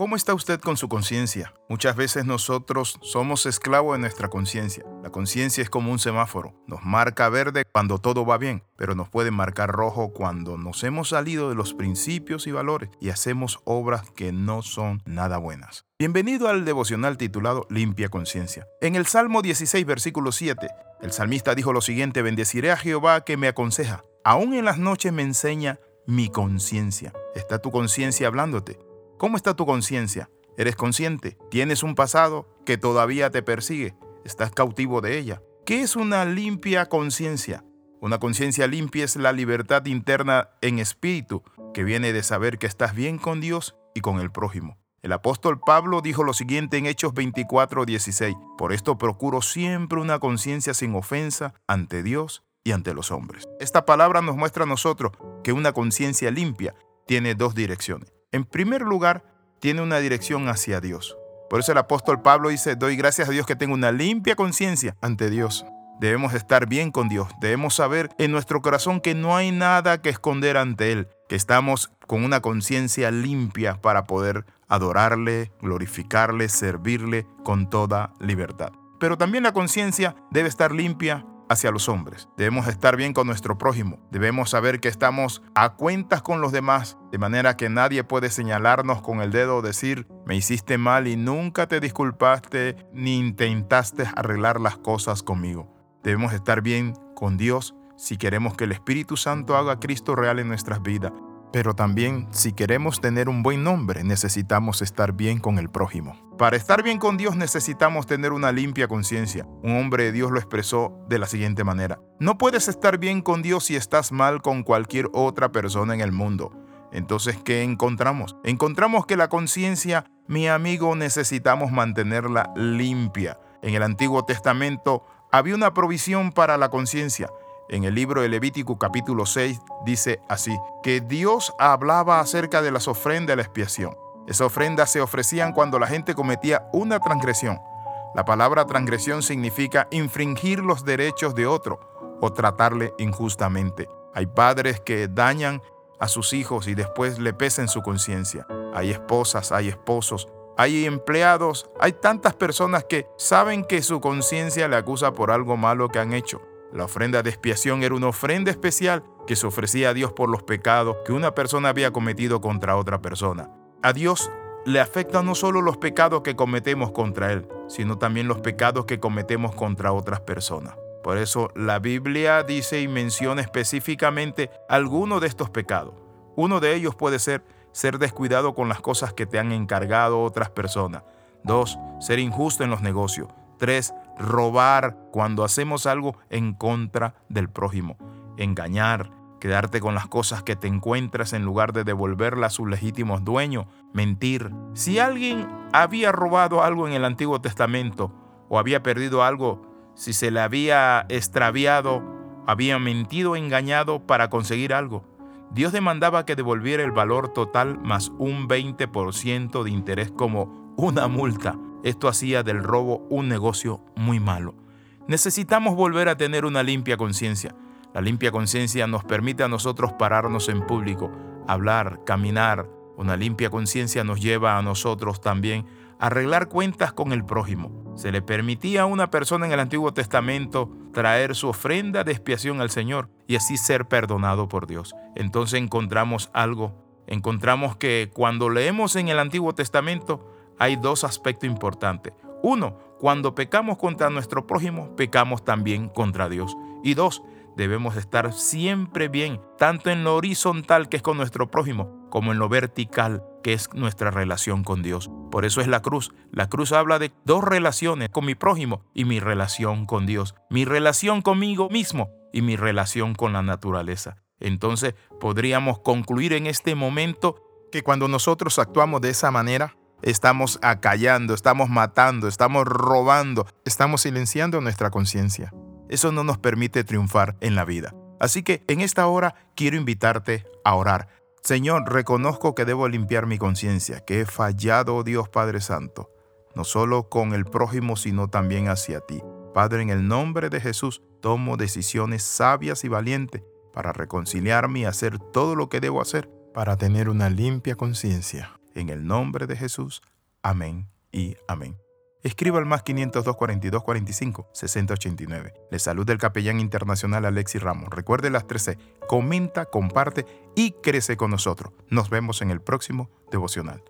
¿Cómo está usted con su conciencia? Muchas veces nosotros somos esclavos de nuestra conciencia. La conciencia es como un semáforo. Nos marca verde cuando todo va bien, pero nos puede marcar rojo cuando nos hemos salido de los principios y valores y hacemos obras que no son nada buenas. Bienvenido al devocional titulado Limpia Conciencia. En el Salmo 16, versículo 7, el salmista dijo lo siguiente, bendeciré a Jehová que me aconseja. Aún en las noches me enseña mi conciencia. ¿Está tu conciencia hablándote? ¿Cómo está tu conciencia? ¿Eres consciente? ¿Tienes un pasado que todavía te persigue? ¿Estás cautivo de ella? ¿Qué es una limpia conciencia? Una conciencia limpia es la libertad interna en espíritu que viene de saber que estás bien con Dios y con el prójimo. El apóstol Pablo dijo lo siguiente en Hechos 24, 16. Por esto procuro siempre una conciencia sin ofensa ante Dios y ante los hombres. Esta palabra nos muestra a nosotros que una conciencia limpia tiene dos direcciones. En primer lugar, tiene una dirección hacia Dios. Por eso el apóstol Pablo dice, doy gracias a Dios que tengo una limpia conciencia ante Dios. Debemos estar bien con Dios. Debemos saber en nuestro corazón que no hay nada que esconder ante Él, que estamos con una conciencia limpia para poder adorarle, glorificarle, servirle con toda libertad. Pero también la conciencia debe estar limpia hacia los hombres. Debemos estar bien con nuestro prójimo. Debemos saber que estamos a cuentas con los demás, de manera que nadie puede señalarnos con el dedo o decir, me hiciste mal y nunca te disculpaste ni intentaste arreglar las cosas conmigo. Debemos estar bien con Dios si queremos que el Espíritu Santo haga Cristo real en nuestras vidas pero también, si queremos tener un buen nombre, necesitamos estar bien con el prójimo. Para estar bien con Dios necesitamos tener una limpia conciencia. Un hombre de Dios lo expresó de la siguiente manera. No puedes estar bien con Dios si estás mal con cualquier otra persona en el mundo. Entonces, ¿qué encontramos? Encontramos que la conciencia, mi amigo, necesitamos mantenerla limpia. En el Antiguo Testamento había una provisión para la conciencia en el libro de Levítico capítulo 6 dice así, que Dios hablaba acerca de las ofrendas de la expiación. Esas ofrendas se ofrecían cuando la gente cometía una transgresión. La palabra transgresión significa infringir los derechos de otro o tratarle injustamente. Hay padres que dañan a sus hijos y después le pesen su conciencia. Hay esposas, hay esposos, hay empleados, hay tantas personas que saben que su conciencia le acusa por algo malo que han hecho la ofrenda de expiación era una ofrenda especial que se ofrecía a Dios por los pecados que una persona había cometido contra otra persona. A Dios le afectan no solo los pecados que cometemos contra Él, sino también los pecados que cometemos contra otras personas. Por eso la Biblia dice y menciona específicamente algunos de estos pecados. Uno de ellos puede ser ser descuidado con las cosas que te han encargado otras personas. Dos, ser injusto en los negocios. Tres, robar cuando hacemos algo en contra del prójimo. Engañar, quedarte con las cosas que te encuentras en lugar de devolverlas a sus legítimos dueños. Mentir. Si alguien había robado algo en el Antiguo Testamento o había perdido algo, si se le había extraviado, había mentido o engañado para conseguir algo. Dios demandaba que devolviera el valor total más un 20% de interés como una multa. Esto hacía del robo un negocio muy malo. Necesitamos volver a tener una limpia conciencia. La limpia conciencia nos permite a nosotros pararnos en público, hablar, caminar. Una limpia conciencia nos lleva a nosotros también a arreglar cuentas con el prójimo. Se le permitía a una persona en el Antiguo Testamento traer su ofrenda de expiación al Señor y así ser perdonado por Dios. Entonces encontramos algo. Encontramos que cuando leemos en el Antiguo Testamento, hay dos aspectos importantes. Uno, cuando pecamos contra nuestro prójimo, pecamos también contra Dios. Y dos, debemos estar siempre bien, tanto en lo horizontal que es con nuestro prójimo, como en lo vertical que es nuestra relación con Dios. Por eso es la cruz. La cruz habla de dos relaciones, con mi prójimo y mi relación con Dios. Mi relación conmigo mismo y mi relación con la naturaleza. Entonces podríamos concluir en este momento que cuando nosotros actuamos de esa manera, Estamos acallando, estamos matando, estamos robando, estamos silenciando nuestra conciencia. Eso no nos permite triunfar en la vida. Así que en esta hora quiero invitarte a orar. Señor, reconozco que debo limpiar mi conciencia, que he fallado, oh Dios Padre Santo, no solo con el prójimo, sino también hacia ti. Padre, en el nombre de Jesús, tomo decisiones sabias y valientes para reconciliarme y hacer todo lo que debo hacer para tener una limpia conciencia. En el nombre de Jesús. Amén y amén. Escriba al más 502 42 45 6089. Le saluda el capellán internacional Alexi Ramos. Recuerde las 13. Comenta, comparte y crece con nosotros. Nos vemos en el próximo devocional.